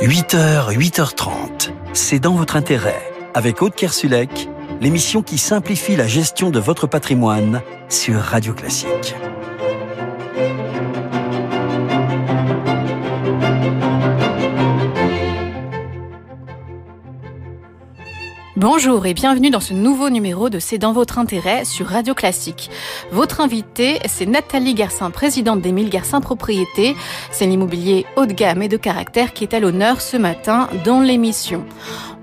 8h, 8h30, c'est dans votre intérêt. Avec Aude Kersulek, l'émission qui simplifie la gestion de votre patrimoine sur Radio Classique. Bonjour et bienvenue dans ce nouveau numéro de C'est dans votre intérêt sur Radio Classique. Votre invitée, c'est Nathalie Garcin, présidente d'Émile Garcin Propriété. C'est l'immobilier haut de gamme et de caractère qui est à l'honneur ce matin dans l'émission.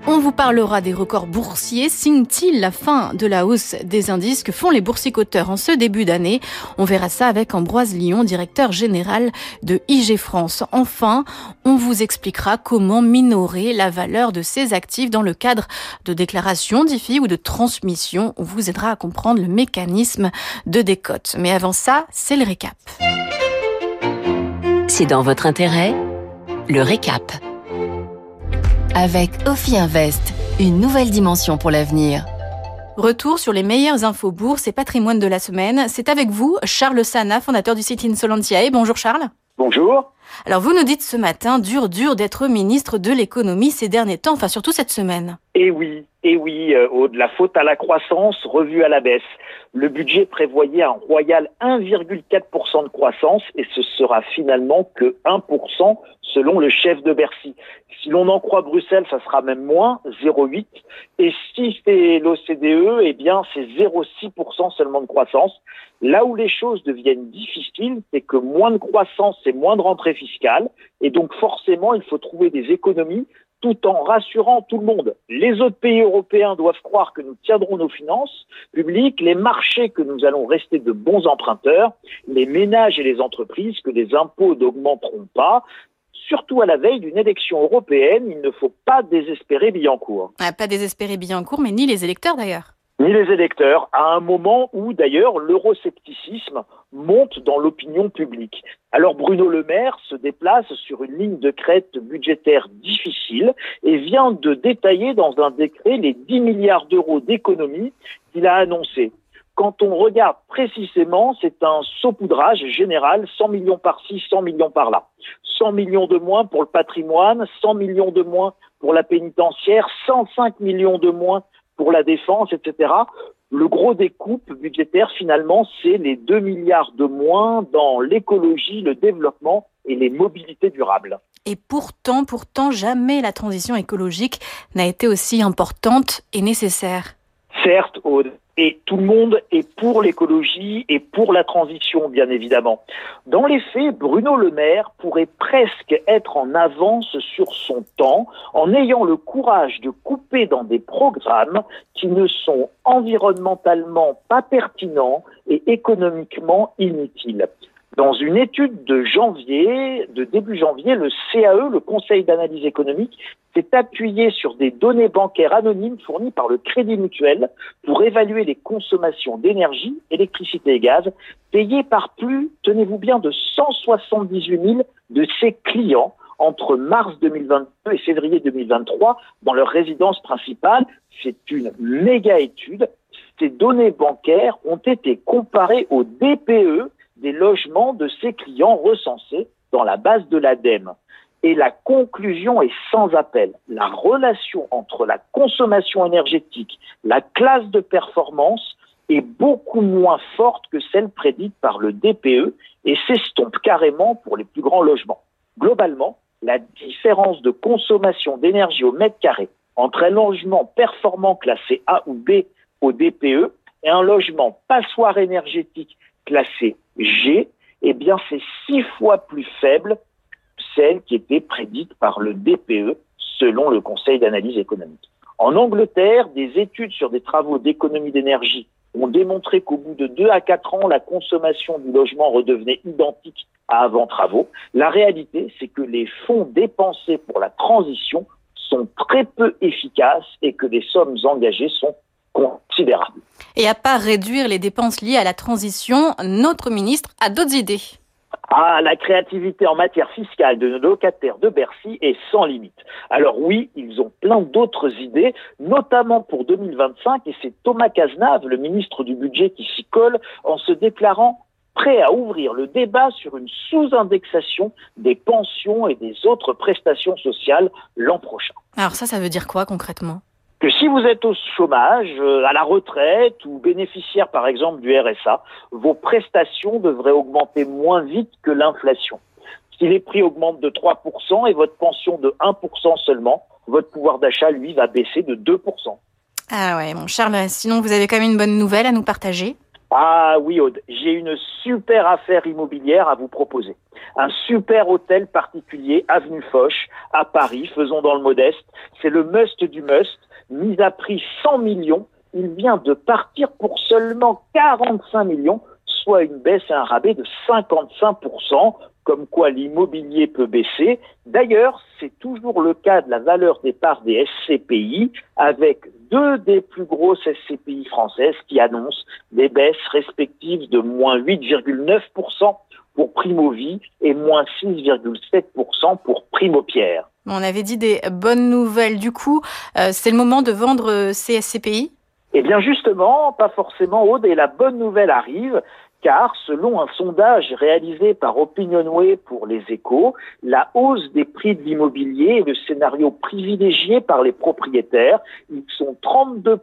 On vous parlera des records boursiers. Signe-t-il la fin de la hausse des indices que font les boursicoteurs en ce début d'année? On verra ça avec Ambroise Lyon, directeur général de IG France. Enfin, on vous expliquera comment minorer la valeur de ces actifs dans le cadre de déclarations d'IFI ou de transmission. On vous aidera à comprendre le mécanisme de décote. Mais avant ça, c'est le récap. C'est dans votre intérêt, le récap avec Ophi Invest, une nouvelle dimension pour l'avenir. Retour sur les meilleures infos bourses et patrimoine de la semaine. C'est avec vous, Charles Sana, fondateur du site Insolentiae. Bonjour Charles. Bonjour. Alors vous nous dites ce matin, dur, dur d'être ministre de l'économie ces derniers temps, enfin surtout cette semaine. Eh oui, eh oui, euh, de la faute à la croissance, revue à la baisse. Le budget prévoyait un royal 1,4% de croissance et ce sera finalement que 1% selon le chef de Bercy. Si l'on en croit Bruxelles, ça sera même moins, 0,8. Et si c'est l'OCDE, eh bien c'est 0,6% seulement de croissance. Là où les choses deviennent difficiles, c'est que moins de croissance, c'est moins de rentrée Et donc forcément, il faut trouver des économies tout en rassurant tout le monde. Les autres pays européens doivent croire que nous tiendrons nos finances publiques, les marchés que nous allons rester de bons emprunteurs, les ménages et les entreprises que les impôts n'augmenteront pas. Surtout à la veille d'une élection européenne, il ne faut pas désespérer Billancourt. Ah, pas désespérer Billancourt, mais ni les électeurs d'ailleurs ni les électeurs, à un moment où d'ailleurs l'euroscepticisme monte dans l'opinion publique. Alors Bruno Le Maire se déplace sur une ligne de crête budgétaire difficile et vient de détailler dans un décret les 10 milliards d'euros d'économies qu'il a annoncés. Quand on regarde précisément, c'est un saupoudrage général, 100 millions par-ci, 100 millions par-là. 100 millions de moins pour le patrimoine, 100 millions de moins pour la pénitentiaire, 105 millions de moins pour la défense, etc. Le gros des coupes budgétaires, finalement, c'est les 2 milliards de moins dans l'écologie, le développement et les mobilités durables. Et pourtant, pourtant, jamais la transition écologique n'a été aussi importante et nécessaire. Certes, Aude, et tout le monde est pour l'écologie et pour la transition, bien évidemment. Dans les faits, Bruno Le Maire pourrait presque être en avance sur son temps en ayant le courage de couper dans des programmes qui ne sont environnementalement pas pertinents et économiquement inutiles. Dans une étude de janvier, de début janvier, le CAE, le Conseil d'analyse économique, s'est appuyé sur des données bancaires anonymes fournies par le Crédit Mutuel pour évaluer les consommations d'énergie, électricité et gaz payées par plus, tenez-vous bien, de 178 000 de ses clients entre mars 2022 et février 2023 dans leur résidence principale. C'est une méga étude. Ces données bancaires ont été comparées au DPE, des logements de ses clients recensés dans la base de l'ADEME. Et la conclusion est sans appel. La relation entre la consommation énergétique, la classe de performance est beaucoup moins forte que celle prédite par le DPE et s'estompe carrément pour les plus grands logements. Globalement, la différence de consommation d'énergie au mètre carré entre un logement performant classé A ou B au DPE et un logement passoire énergétique classé G, eh bien, c'est six fois plus faible celle qui était prédite par le DPE selon le Conseil d'analyse économique. En Angleterre, des études sur des travaux d'économie d'énergie ont démontré qu'au bout de deux à quatre ans, la consommation du logement redevenait identique à avant travaux. La réalité, c'est que les fonds dépensés pour la transition sont très peu efficaces et que les sommes engagées sont considérable. Et à part réduire les dépenses liées à la transition, notre ministre a d'autres idées. Ah, la créativité en matière fiscale de nos locataires de Bercy est sans limite. Alors oui, ils ont plein d'autres idées, notamment pour 2025, et c'est Thomas Cazenave, le ministre du Budget, qui s'y colle en se déclarant prêt à ouvrir le débat sur une sous-indexation des pensions et des autres prestations sociales l'an prochain. Alors ça, ça veut dire quoi concrètement? Que si vous êtes au chômage, euh, à la retraite ou bénéficiaire par exemple du RSA, vos prestations devraient augmenter moins vite que l'inflation. Si les prix augmentent de 3% et votre pension de 1% seulement, votre pouvoir d'achat, lui, va baisser de 2%. Ah ouais, mon Charles, sinon vous avez quand même une bonne nouvelle à nous partager ah oui, Aude, j'ai une super affaire immobilière à vous proposer. Un super hôtel particulier, avenue Foch, à Paris, faisons dans le modeste. C'est le must du must, mis à prix 100 millions. Il vient de partir pour seulement 45 millions, soit une baisse et un rabais de 55% comme quoi l'immobilier peut baisser. D'ailleurs, c'est toujours le cas de la valeur des parts des SCPI, avec deux des plus grosses SCPI françaises qui annoncent des baisses respectives de moins 8,9% pour Primovie et moins 6,7% pour Primopierre. On avait dit des bonnes nouvelles. Du coup, euh, c'est le moment de vendre euh, ces SCPI eh bien justement, pas forcément Aude, et la bonne nouvelle arrive, car selon un sondage réalisé par Opinionway pour les échos, la hausse des prix de l'immobilier est le scénario privilégié par les propriétaires. Ils sont 32%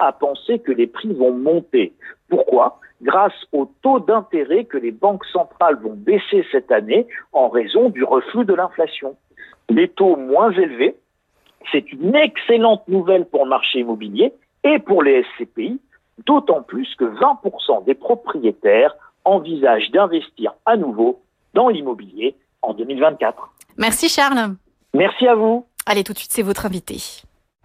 à penser que les prix vont monter. Pourquoi? Grâce au taux d'intérêt que les banques centrales vont baisser cette année en raison du reflux de l'inflation. Les taux moins élevés, c'est une excellente nouvelle pour le marché immobilier et pour les SCPI, d'autant plus que 20% des propriétaires envisagent d'investir à nouveau dans l'immobilier en 2024. Merci Charles. Merci à vous. Allez, tout de suite, c'est votre invité.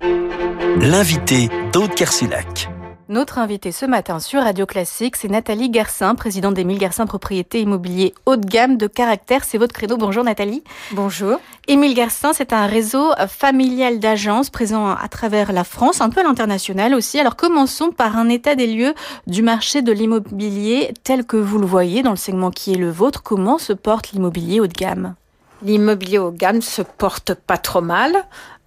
L'invité d'Aude Kersilac. Notre invitée ce matin sur Radio Classique, c'est Nathalie Garcin, présidente d'Émile Garcin Propriété Immobilier haut de gamme de caractère. C'est votre credo. Bonjour Nathalie. Bonjour. Émile Garcin, c'est un réseau familial d'agences présent à travers la France, un peu à l'international aussi. Alors commençons par un état des lieux du marché de l'immobilier tel que vous le voyez dans le segment qui est le vôtre. Comment se porte l'immobilier haut de gamme? L'immobilier haut de gamme se porte pas trop mal.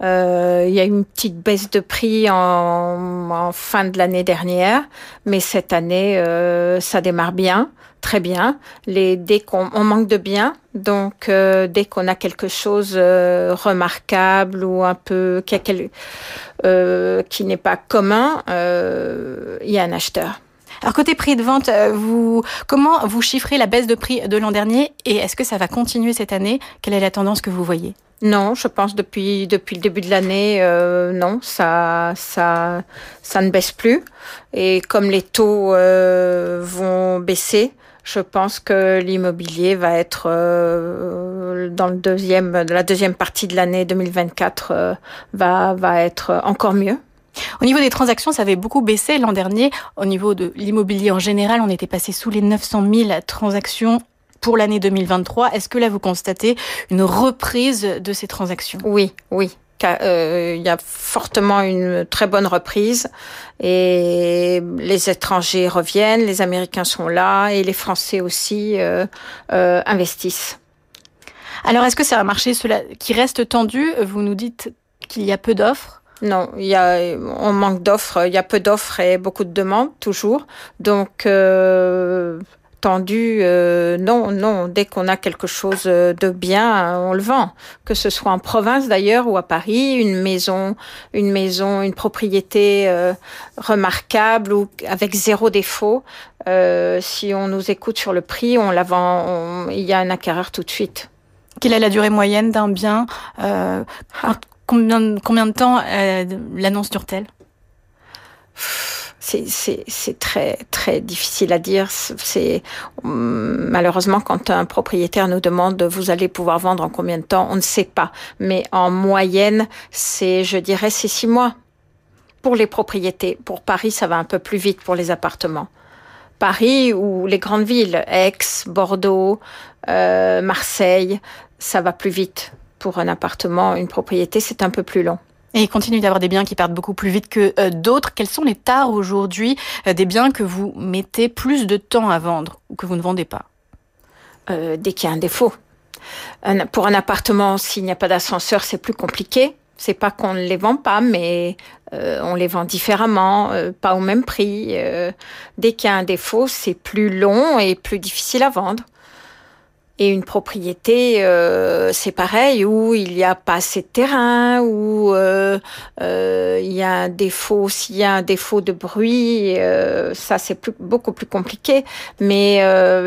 Euh, il y a une petite baisse de prix en, fin de l'année dernière, mais cette année, euh, ça démarre bien, très bien. Les, dès qu'on on manque de biens, donc euh, dès qu'on a quelque chose remarquable ou un peu qui, qui n'est pas commun, il y a un acheteur. Alors côté prix de vente, vous comment vous chiffrez la baisse de prix de l'an dernier et est-ce que ça va continuer cette année? Quelle est la tendance que vous voyez? Non, je pense depuis depuis le début de l'année, euh, non, ça ça ça ne baisse plus. Et comme les taux euh, vont baisser, je pense que l'immobilier va être euh, dans le deuxième la deuxième partie de l'année 2024 va va être encore mieux. Au niveau des transactions, ça avait beaucoup baissé l'an dernier. Au niveau de l'immobilier en général, on était passé sous les 900 000 transactions pour l'année 2023. Est-ce que là, vous constatez une reprise de ces transactions? Oui, oui. Euh, il y a fortement une très bonne reprise et les étrangers reviennent, les Américains sont là et les Français aussi euh, euh, investissent. Alors, est-ce que c'est un marché qui reste tendu? Vous nous dites qu'il y a peu d'offres. Non, il y a, on manque d'offres. Il y a peu d'offres et beaucoup de demandes toujours. Donc, euh, tendu, euh, non, non. Dès qu'on a quelque chose de bien, on le vend. Que ce soit en province d'ailleurs ou à Paris, une maison, une maison, une propriété euh, remarquable ou avec zéro défaut. Euh, si on nous écoute sur le prix, on la vend. il y a un acquéreur tout de suite. Quelle est la durée moyenne d'un bien combien, combien de temps l'annonce dure-t-elle? C'est très difficile à dire. C'est malheureusement quand un propriétaire nous demande vous allez pouvoir vendre en combien de temps, on ne sait pas. Mais en moyenne, c'est je dirais c'est six mois pour les propriétés. Pour Paris, ça va un peu plus vite pour les appartements. Paris ou les grandes villes, Aix, Bordeaux, euh, Marseille, ça va plus vite. Pour un appartement, une propriété, c'est un peu plus long. Et il continue d'avoir des biens qui partent beaucoup plus vite que euh, d'autres. Quels sont les tares aujourd'hui euh, des biens que vous mettez plus de temps à vendre ou que vous ne vendez pas? Euh, Dès qu'il y a un défaut. pour un appartement, s'il n'y a pas d'ascenseur, c'est plus compliqué. C'est pas qu'on ne les vend pas, mais on les vend différemment, pas au même prix. Dès qu'il y a un défaut, c'est plus long et plus difficile à vendre. Et une propriété, euh, c'est pareil, où il n'y a pas assez de terrain, où euh, euh, il y a un défaut, s'il y a un défaut de bruit, ça c'est beaucoup plus compliqué. Mais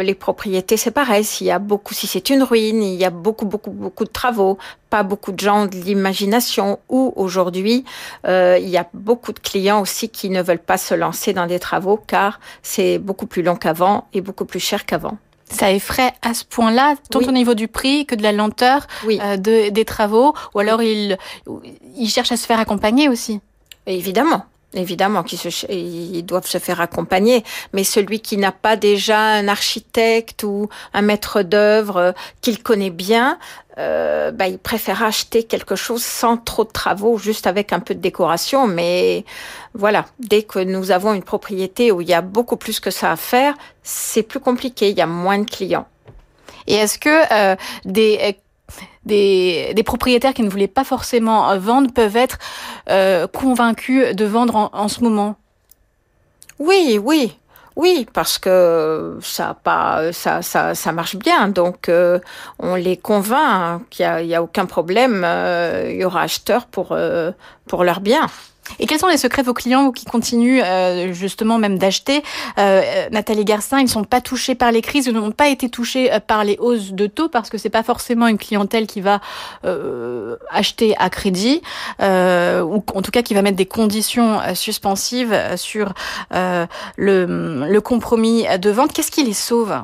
les propriétés, c'est pareil. S'il y a beaucoup, si c'est une ruine, il y a beaucoup, beaucoup, beaucoup de travaux, pas beaucoup de gens de l'imagination. Ou aujourd'hui, il y a beaucoup de clients aussi qui ne veulent pas se lancer dans des travaux car c'est beaucoup plus long qu'avant et beaucoup plus cher qu'avant ça effraie à ce point-là, tant au niveau du prix que de la lenteur euh, de, des travaux, ou alors il, il cherche à se faire accompagner aussi. Évidemment. Évidemment qu'ils doivent se faire accompagner, mais celui qui n'a pas déjà un architecte ou un maître d'œuvre euh, qu'il connaît bien, euh, bah, il préfère acheter quelque chose sans trop de travaux, juste avec un peu de décoration. Mais voilà, dès que nous avons une propriété où il y a beaucoup plus que ça à faire, c'est plus compliqué, il y a moins de clients. Et est-ce que euh, des des, des, propriétaires qui ne voulaient pas forcément euh, vendre peuvent être euh, convaincus de vendre en, ce moment Oui, oui. Oui, parce que ça pas ça ça ça marche bien, donc euh, on les convainc qu'il y a, y a aucun problème, il y aura acheteurs pour pour leurs biens. Et quels sont les secrets de vos clients qui continuent euh, justement même d'acheter euh, Nathalie Garcin, ils ne sont pas touchés par les crises, ils n'ont pas été touchés euh, par les hausses de taux parce que c'est pas forcément une clientèle qui va euh, acheter à crédit ou en tout cas qui va mettre des conditions suspensives sur le, compromis de vente. Qu'est-ce qui les sauve?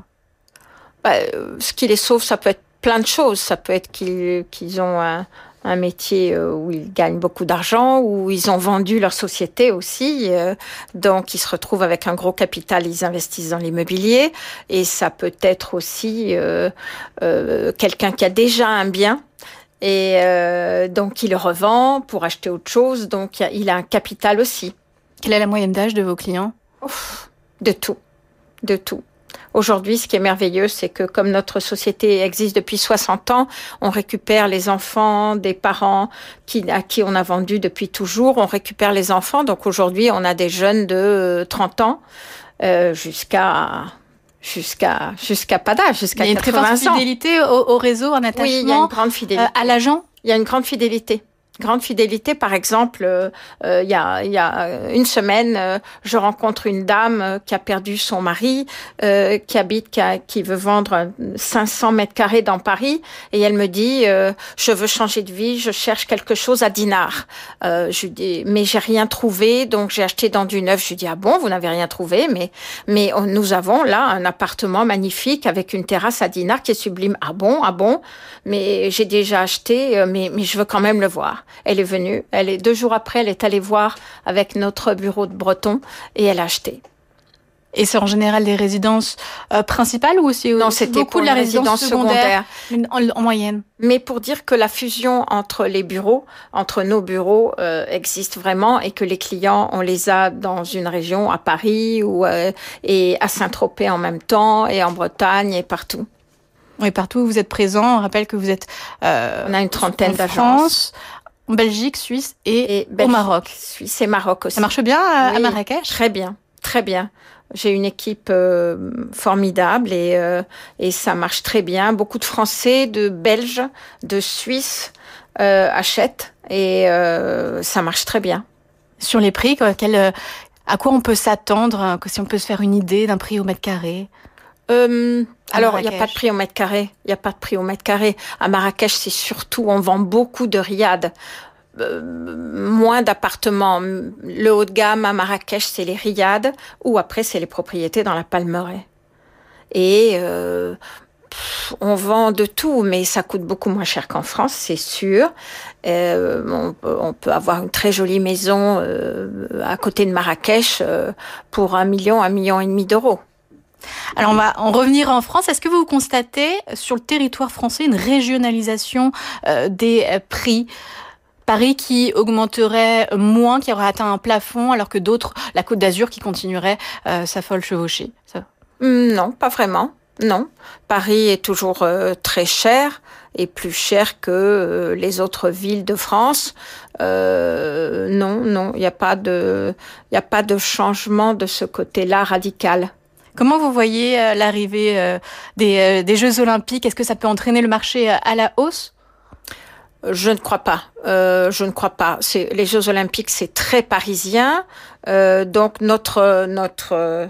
Bah, Ce qui les sauve, ça peut être plein de choses. Ça peut être qu'ils ont un un métier euh, où ils gagnent beaucoup d'argent, où ils ont vendu leur société aussi, euh, donc ils se retrouvent avec un gros capital, ils investissent dans l'immobilier, et ça peut être aussi euh, quelqu'un qui a déjà un bien et donc il le revend pour acheter autre chose, donc il a un capital aussi. Quelle est la moyenne d'âge de vos clients? De tout, de tout. Aujourd'hui, ce qui est merveilleux, c'est que comme notre société existe depuis 60 ans, on récupère les enfants des parents qui, à qui on a vendu depuis toujours. On récupère les enfants. Donc aujourd'hui, on a des jeunes de 30 ans euh, jusqu'à jusqu'à jusqu'à pas d'âge, jusqu'à 80 ans. Il y a une très forte fidélité au, réseau, en attachement. Oui, il y a une grande fidélité. Euh, à l'agent? Il y a une grande fidélité grande fidélité. Par exemple, euh, euh, il y, a, y, a, une semaine, euh, je rencontre une dame qui a perdu son mari, qui habite, qui, qui, veut vendre 500 mètres carrés dans Paris, et elle me dit je veux changer de vie, je cherche quelque chose à Dinard. je dis mais j'ai rien trouvé, donc j'ai acheté dans du neuf. Je dis ah bon, vous n'avez rien trouvé, mais mais nous avons là un appartement magnifique avec une terrasse à Dinard qui est sublime. Ah bon, ah bon, mais j'ai déjà acheté, mais mais je veux quand même le voir. Elle est venue. Elle est deux jours après, elle est allée voir avec notre bureau de Breton et elle a acheté. Et c'est en général des résidences euh, principales ou aussi Non, c'était beaucoup de la résidence secondaire, en, moyenne? Mais pour dire que la fusion entre les bureaux, entre nos bureaux, euh, existe vraiment et que les clients, on les a dans une région, à Paris ou euh, et à Saint-Tropez en même temps et en Bretagne et partout. Oui, partout où vous êtes présent. On rappelle que vous êtes. on a une trentaine d'agences en Belgique, Suisse et, au Maroc. Suisse et Maroc aussi. Ça marche bien à, Marrakech? Très bien, très bien. J'ai une équipe euh, formidable et, euh, et ça marche très bien. Beaucoup de Français, de Belges, de Suisses euh, achètent et euh, ça marche très bien. Sur les prix, quel, à quoi on peut s'attendre hein, Si on peut se faire une idée d'un prix au mètre carré? Euh, alors, il n'y a pas de prix au mètre carré. Il n'y a pas de prix au mètre carré. À Marrakech, c'est surtout, on vend beaucoup de riades. Euh, moins d'appartements. Le haut de gamme à Marrakech, c'est les riades, ou après, c'est les propriétés dans la Palmeraie. Et euh, on vend de tout, mais ça coûte beaucoup moins cher qu'en France, c'est sûr. Euh, on, peut avoir une très jolie maison euh, à côté de Marrakech euh, pour un million, un million et demi d'euros. Alors on va en revenir en France. Est-ce que vous constatez sur le territoire français une régionalisation euh, des euh, prix? Paris qui augmenterait moins, qui aurait atteint un plafond, alors que d'autres, la Côte d'Azur qui continuerait euh, sa folle chevauchée. Hmm, non, pas vraiment. Non, Paris est toujours très cher est plus cher que les autres villes de France. non, non, il n'y a a pas de changement de ce côté-là radical. Comment vous voyez l'arrivée des, des Jeux Olympiques? Est-ce que ça peut entraîner le marché à la hausse? Je ne crois pas. Euh, je ne crois pas. Les Jeux Olympiques, c'est très parisien. Euh, donc notre notre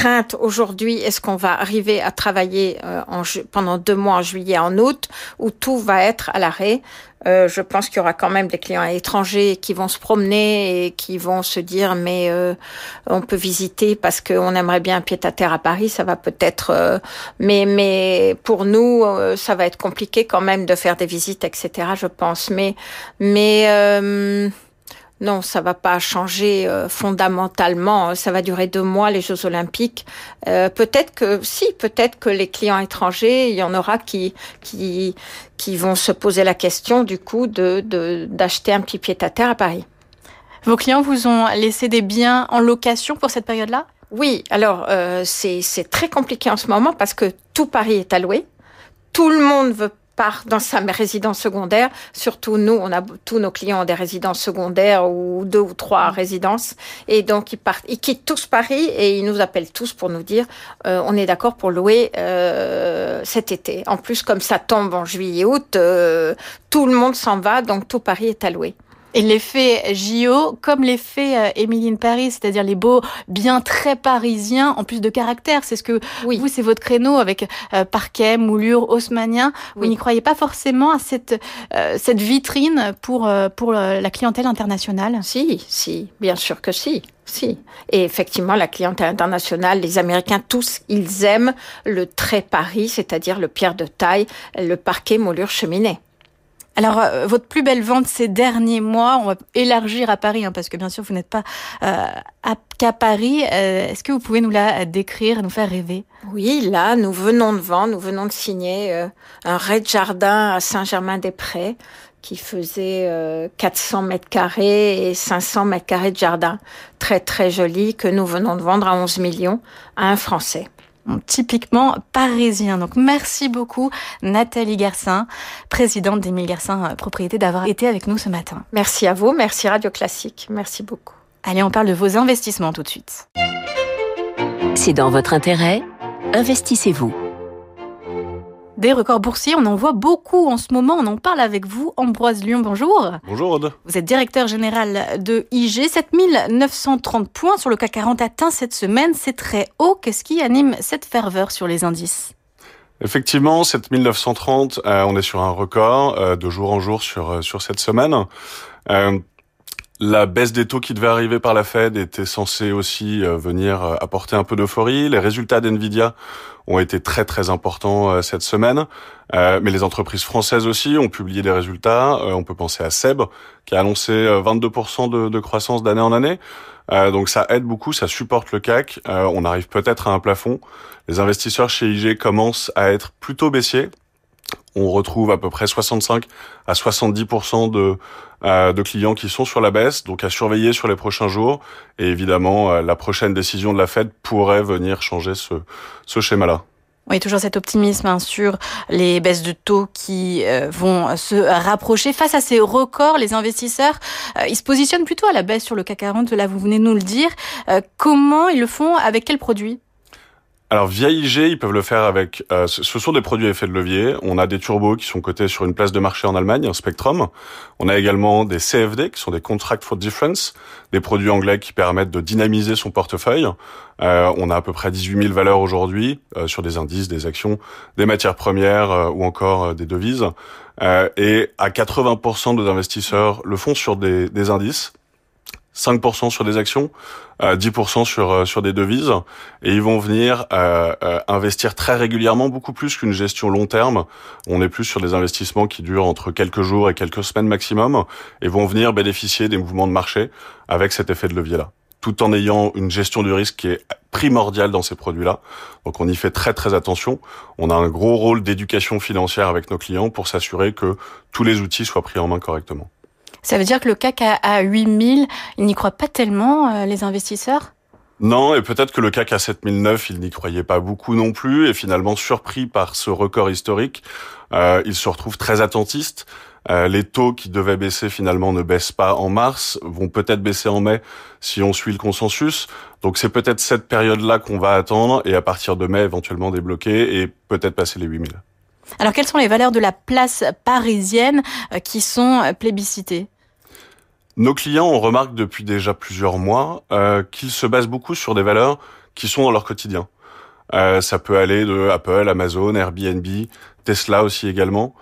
crainte aujourd'hui, est-ce qu'on va arriver à travailler euh, en pendant deux mois en juillet, en août, où tout va être à l'arrêt? Euh, je pense qu'il y aura quand même des clients étrangers qui vont se promener et qui vont se dire mais euh, on peut visiter parce qu'on aimerait bien un pied à terre à Paris. Ça va peut-être, euh, mais mais pour nous ça va être compliqué quand même de faire des visites etc. Je pense, mais mais non, ça va pas changer euh, fondamentalement. Ça va durer deux mois les Jeux Olympiques. Euh, peut-être que si, peut-être que les clients étrangers, il y en aura qui qui qui vont se poser la question du coup de d'acheter un petit pied à terre à Paris. Vos clients vous ont laissé des biens en location pour cette période-là? Oui. Alors euh, c'est c'est très compliqué en ce moment parce que tout Paris est alloué. Tout le monde veut dans sa résidence secondaire. Surtout nous, on a tous nos clients ont des résidences secondaires ou deux ou trois résidences, et donc ils partent, ils quittent tous Paris et ils nous appellent tous pour nous dire euh, on est d'accord pour louer euh, cet été. En plus, comme ça tombe en juillet août, euh, tout le monde s'en va, donc tout Paris est alloué. Et l'effet JO, comme l'effet euh, Émilie Paris, c'est-à-dire les beaux, bien très parisiens, en plus de caractère. C'est ce que vous, c'est votre créneau avec euh, parquet, moulure, haussmanien. Vous n'y croyez pas forcément à cette euh, cette vitrine pour pour la clientèle internationale? Si, si, bien sûr que si. Si. Et effectivement, la clientèle internationale, les Américains, tous, ils aiment le très Paris, c'est-à-dire le pierre de taille, le parquet, moulure, cheminée. Alors, euh, votre plus belle vente ces derniers mois, on va élargir à Paris, hein, parce que bien sûr, vous n'êtes pas euh, qu'à Paris. Euh, est-ce que vous pouvez nous la décrire, nous faire rêver? Oui, là, nous venons de vendre, nous venons de signer un raid jardin à Saint-Germain-des-Prés qui faisait 400 mètres carrés et 500 mètres carrés de jardin. Très, très joli, que nous venons de vendre à 11 millions à un Français typiquement parisien. Donc merci beaucoup Nathalie Garcin, présidente d'Émile Garcin euh, Propriété, d'avoir été avec nous ce matin. Merci à vous, merci Radio Classique, merci beaucoup. Allez, on parle de vos investissements tout de suite. C'est dans votre intérêt, investissez-vous. Des records boursiers, on en voit beaucoup en ce moment. On en parle avec vous, Ambroise Lyon. Bonjour. Bonjour Aude. Vous êtes directeur général de IG. 7930 points sur le CAC 40 atteint cette semaine. C'est très haut. Qu'est-ce qui anime cette ferveur sur les indices? Effectivement, 7930, euh, on est sur un record euh, de jour en jour sur euh, sur cette semaine. La baisse des taux qui devait arriver par la Fed était censée aussi euh, venir euh, apporter un peu d'euphorie. Les résultats d'Nvidia ont été très très importants euh, cette semaine, mais les entreprises françaises aussi ont publié des résultats. on peut penser à Seb qui a annoncé 22% de, de, croissance d'année en année. donc ça aide beaucoup, ça supporte le CAC. on arrive peut-être à un plafond. Les investisseurs chez IG commencent à être plutôt baissiers on retrouve à peu près 65 à 70% de, euh, de clients qui sont sur la baisse, donc à surveiller sur les prochains jours. Et évidemment, euh, la prochaine décision de la Fed pourrait venir changer ce, ce schéma-là. Oui, toujours cet optimisme hein, sur les baisses de taux qui euh, vont se rapprocher. Face à ces records, les investisseurs, ils se positionnent plutôt à la baisse sur le CAC 40, là vous venez nous le dire. comment ils le font? Avec quels produits? Alors via IG, ils peuvent le faire avec. Euh, ce sont des produits à effet de levier. On a des turbos qui sont cotés sur une place de marché en Allemagne, un Spectrum. On a également des CFD qui sont des Contract for Difference, des produits anglais qui permettent de dynamiser son portefeuille. Euh, on a à peu près 18 000 valeurs aujourd'hui euh, sur des indices, des actions, des matières premières ou encore des devises. et à 80% de nos investisseurs le font sur des, des indices. 5% sur des actions, 10% euh, sur euh, sur des devises, et ils vont venir euh, investir très régulièrement, beaucoup plus qu'une gestion long terme. On est plus sur des investissements qui durent entre quelques jours et quelques semaines maximum, et vont venir bénéficier des mouvements de marché avec cet effet de levier-là, tout en ayant une gestion du risque qui est primordiale dans ces produits-là. Donc on y fait très très attention. On a un gros rôle d'éducation financière avec nos clients pour s'assurer que tous les outils soient pris en main correctement. Ça veut dire que le CAC à, 8000, ils n'y croient pas tellement, euh, les investisseurs? Non, et peut-être que le CAC à 7009, il n'y croyait pas beaucoup non plus, et finalement surpris par ce record historique, euh, il se retrouve très attentiste. Euh, les taux qui devaient baisser finalement ne baissent pas en mars, vont peut-être baisser en mai si on suit le consensus. Donc c'est peut-être cette période-là qu'on va attendre et à partir de mai éventuellement débloquer et peut-être passer les 8000. Alors quelles sont les valeurs de la place parisienne euh, qui sont euh, plébiscitées? Nos clients, on remarque depuis déjà plusieurs mois euh, qu'ils se basent beaucoup sur des valeurs qui sont dans leur quotidien. Ça peut aller de Apple, Amazon, Airbnb, Tesla aussi également.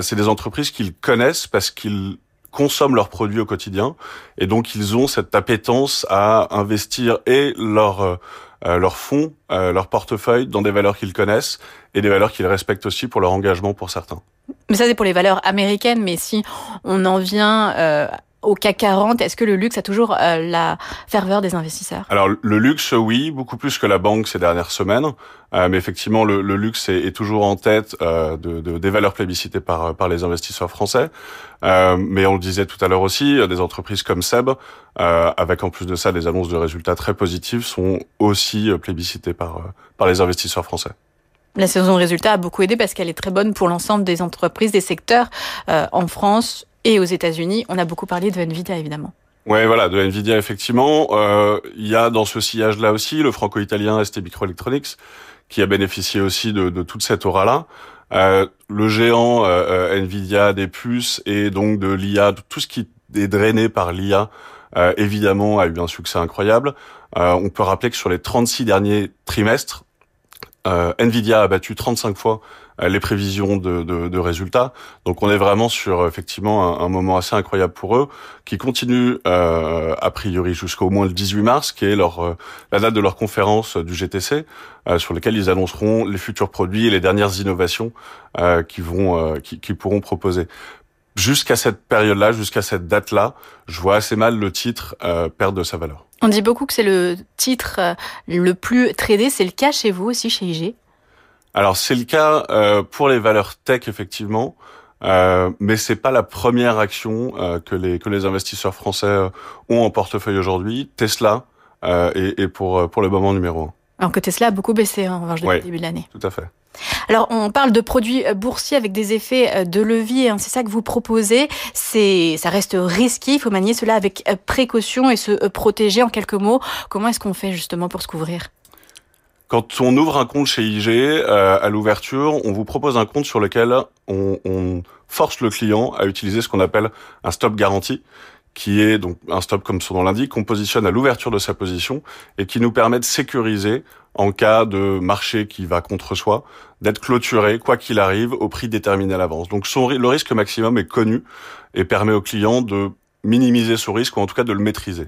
C'est des entreprises qu'ils connaissent parce qu'ils consomment leurs produits au quotidien et donc ils ont cette appétence à investir et leur euh, leurs fonds, euh, leur portefeuille dans des valeurs qu'ils connaissent et des valeurs qu'ils respectent aussi pour leur engagement pour certains. Mais ça c'est pour les valeurs américaines, mais si on en vient euh, au CAC 40, est-ce que le luxe a toujours euh, la ferveur des investisseurs? Alors le luxe, oui, beaucoup plus que la banque ces dernières semaines, euh, mais effectivement le, le luxe est, est, toujours en tête euh, de, de, des valeurs plébiscitées par par les investisseurs français. Euh, mais on le disait tout à l'heure aussi, des entreprises comme Seb, euh, avec en plus de ça des annonces de résultats très positifs, sont aussi plébiscitées par par les investisseurs français. La saison de résultats a beaucoup aidé parce qu'elle est très bonne pour l'ensemble des entreprises, des secteurs euh, en France et aux États-Unis. On a beaucoup parlé de Nvidia, évidemment. Ouais, voilà, de Nvidia effectivement. Euh, il y a dans ce sillage-là aussi le franco-italien ST Microelectronics qui a bénéficié aussi de, de toute cette aura-là. Euh, le géant euh, Nvidia des puces et donc de l'IA, tout ce qui est drainé par l'IA, euh, évidemment, a eu un succès incroyable. Euh, on peut rappeler que sur les 36 derniers trimestres, Nvidia a battu 35 fois les prévisions de, de, de, résultats. Donc on est vraiment sur effectivement un, moment assez incroyable pour eux, qui continue euh, a priori jusqu'au moins le 18 mars, qui est leur euh, la date de leur conférence du GTC, euh, sur laquelle ils annonceront les futurs produits et les dernières innovations euh, qui vont euh, qui, qui pourront proposer. Jusqu'à cette période-là, jusqu'à cette date-là, je vois assez mal le titre perdre de sa valeur. On dit beaucoup que c'est le titre le plus tradé. C'est le cas chez vous aussi, chez IG alors c'est le cas euh, pour les valeurs tech effectivement, euh, mais c'est pas la première action euh, que les que les investisseurs français euh, ont en portefeuille aujourd'hui. Tesla euh, est, pour pour le moment numéro un. Alors que Tesla a beaucoup baissé hein, en revanche depuis le début de l'année. Tout à fait. Alors, on parle de produits boursiers avec des effets de levier. Hein, c'est ça que vous proposez. C'est, ça reste risqué. Il faut manier cela avec précaution et se protéger. En quelques mots, comment est-ce qu'on fait justement pour se couvrir? Quand on ouvre un compte chez IG, euh, à l'ouverture, on vous propose un compte sur lequel on, on force le client à utiliser ce qu'on appelle un stop garantie, qui est donc un stop comme son nom l'indique, qu'on positionne à l'ouverture de sa position et qui nous permet de sécuriser en cas de marché qui va contre soi, d'être clôturé, quoi qu'il arrive, au prix déterminé à l'avance. Donc son, le risque maximum est connu et permet au client de minimiser ce risque ou en tout cas de le maîtriser.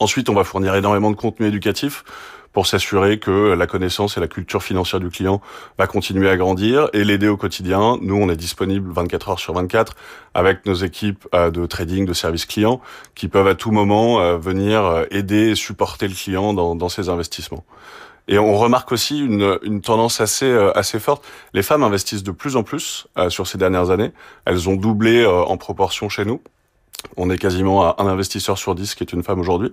Ensuite, on va fournir énormément de contenu éducatif pour s'assurer que la connaissance et la culture financière du client va continuer à grandir et l'aider au quotidien. Nous, on est disponible 24 heures sur 24 avec nos équipes de trading, de service client qui peuvent à tout moment venir aider et supporter le client dans, dans ses investissements. Et on remarque aussi une, une tendance assez assez forte. Les femmes investissent de plus en plus euh, sur ces dernières années. Elles ont doublé euh, en proportion chez nous. On est quasiment à un investisseur sur dix qui est une femme aujourd'hui.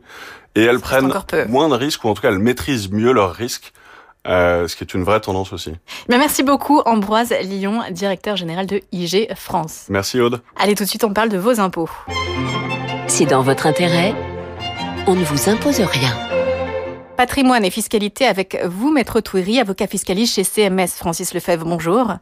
Et elles prennent moins de risques, ou en tout cas elles maîtrisent mieux leurs risques. Euh, ce qui est une vraie tendance aussi. Mais merci beaucoup Ambroise Lyon, directeur général de IG France. Merci Aude. Allez tout de suite on parle de vos impôts. C'est dans votre intérêt. On ne vous impose rien. Patrimoine et fiscalité avec vous, Maître Touiri, avocat fiscaliste chez CMS. Francis Lefebvre, bonjour.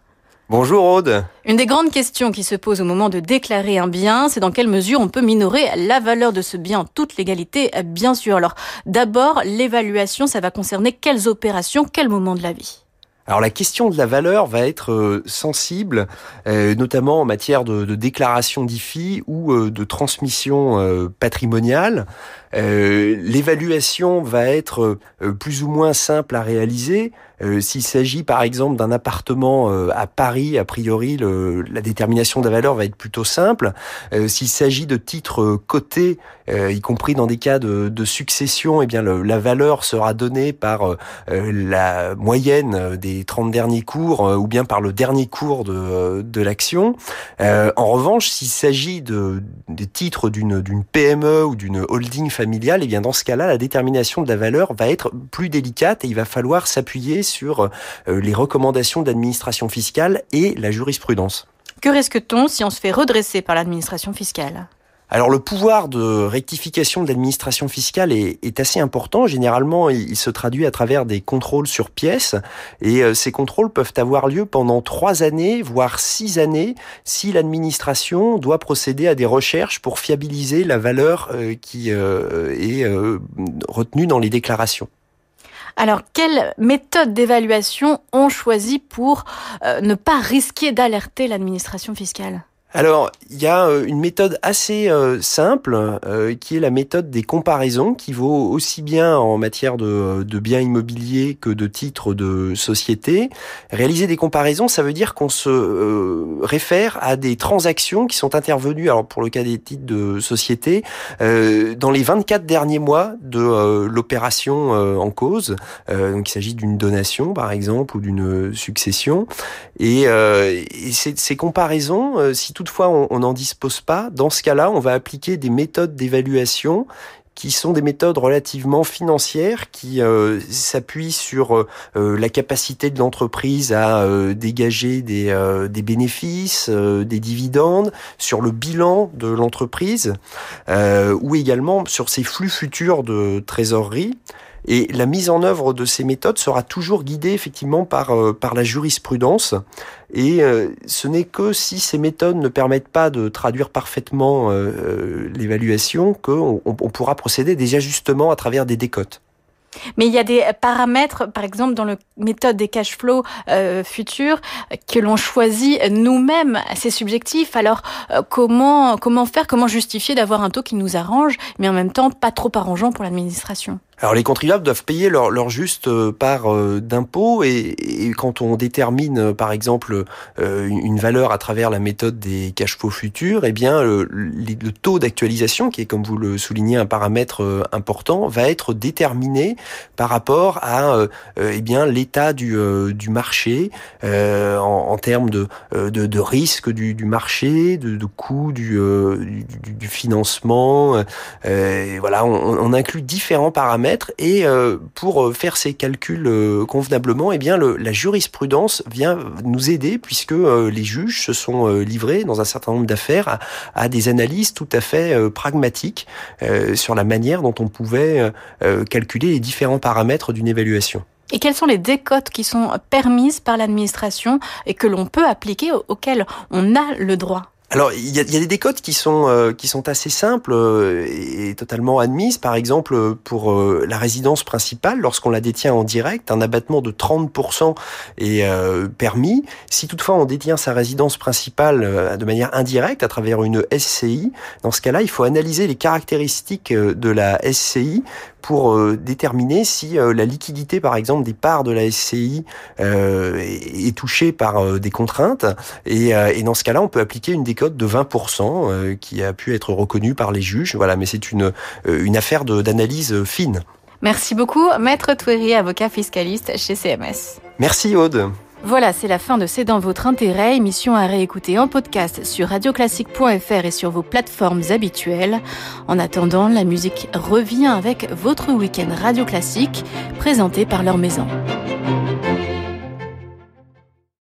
Bonjour Aude. Une des grandes questions qui se pose au moment de déclarer un bien, c'est dans quelle mesure on peut minorer la valeur de ce bien en toute légalité, bien sûr. Alors d'abord, l'évaluation, ça va concerner quelles opérations, quel moment de la vie? Alors la question de la valeur va être euh, sensible, euh, notamment en matière de, de déclaration d'IFI ou euh, de transmission patrimoniale. L'évaluation va être plus ou moins simple à réaliser S'il s'agit par exemple d'un appartement à Paris, a priori, le, la détermination de la valeur va être plutôt simple. S'il s'agit de titres cotés, y compris dans des cas de, de succession, eh bien la valeur sera donnée par la moyenne des 30 derniers cours ou bien par le dernier cours de, de l'action. en revanche, s'il s'agit de, des titres d'une PME ou d'une holding familiale, eh bien dans ce cas-là, la détermination de la valeur va être plus délicate et il va falloir s'appuyer sur euh, les recommandations d'administration fiscale et la jurisprudence. Que risque-t-on si on se fait redresser par l'administration fiscale? Alors le pouvoir de rectification de l'administration fiscale est, est, assez important. Généralement, il, se traduit à travers des contrôles sur pièces et euh, ces contrôles peuvent avoir lieu pendant trois années, voire six années, si l'administration doit procéder à des recherches pour fiabiliser la valeur euh, qui euh, est retenue dans les déclarations. Alors, quelle méthode d'évaluation ont choisi pour ne pas risquer d'alerter l'administration fiscale? Alors, il y a euh, une méthode assez euh, simple euh, qui est la méthode des comparaisons qui vaut aussi bien en matière de, de, biens immobiliers que de titres de société. Réaliser des comparaisons, ça veut dire qu'on se réfère à des transactions qui sont intervenues, alors pour le cas des titres de société, dans les 24 derniers mois de l'opération en cause. donc il s'agit d'une donation par exemple ou d'une succession. Et, et ces comparaisons, si tout toutefois on n'en dispose pas, dans ce cas-là, on va appliquer des méthodes d'évaluation qui sont des méthodes relativement financières qui euh, s'appuient sur euh, la capacité de l'entreprise à euh, dégager des bénéfices, des dividendes, sur le bilan de l'entreprise, ou également sur ses flux futurs de trésorerie. Et la mise en œuvre de ces méthodes sera toujours guidée effectivement par, par la jurisprudence. Et euh, ce n'est que si ces méthodes ne permettent pas de traduire parfaitement euh, euh, l'évaluation qu'on on pourra procéder à des ajustements à travers des décotes. Mais il y a des paramètres, par exemple dans le méthode des cash flows euh, futurs, que l'on choisit nous-mêmes. C'est subjectif. Alors comment comment faire, comment justifier d'avoir un taux qui nous arrange, mais en même temps pas trop arrangeant pour l'administration? Alors les contribuables doivent payer leur, juste euh, part euh, d'impôt et, quand on détermine euh, par exemple une valeur à travers la méthode des cash flows futurs, eh bien le, taux d'actualisation qui est comme vous le soulignez un paramètre important va être déterminé par rapport à eh bien l'état du, marché en, termes de, de, risque du, marché, de, de coût du, financement. voilà, on inclut différents paramètres et euh, pour euh, faire ces calculs euh, convenablement, eh bien la jurisprudence vient nous aider puisque les juges se sont livrés dans un certain nombre d'affaires à, des analyses tout à fait pragmatiques sur la manière dont on pouvait calculer les différents paramètres d'une évaluation. Et quelles sont les décotes qui sont permises par l'administration et que l'on peut appliquer, auxquelles on a le droit? Alors, il y a, y a, des décotes qui sont euh, qui sont assez simples euh, et totalement admises. Par exemple, pour euh, la résidence principale, lorsqu'on la détient en direct, un abattement de 30% est permis. Si toutefois on détient sa résidence principale de manière indirecte à travers une SCI, dans ce cas-là, il faut analyser les caractéristiques de la SCI pour déterminer si la liquidité, par exemple, des parts de la SCI est touchée par des contraintes. Et, et dans ce cas-là, on peut appliquer une décote de 20% euh, qui a pu être reconnue par les juges. Voilà, mais c'est une, euh, une affaire d'analyse fine. Merci beaucoup, Maître Touéry, avocat fiscaliste chez CMS. Merci Aude. Voilà, c'est la fin de C'est dans votre intérêt, émission à réécouter en podcast sur radioclassique.fr et sur vos plateformes habituelles. En attendant, la musique revient avec votre week-end Radio Classique, présenté par leur maison.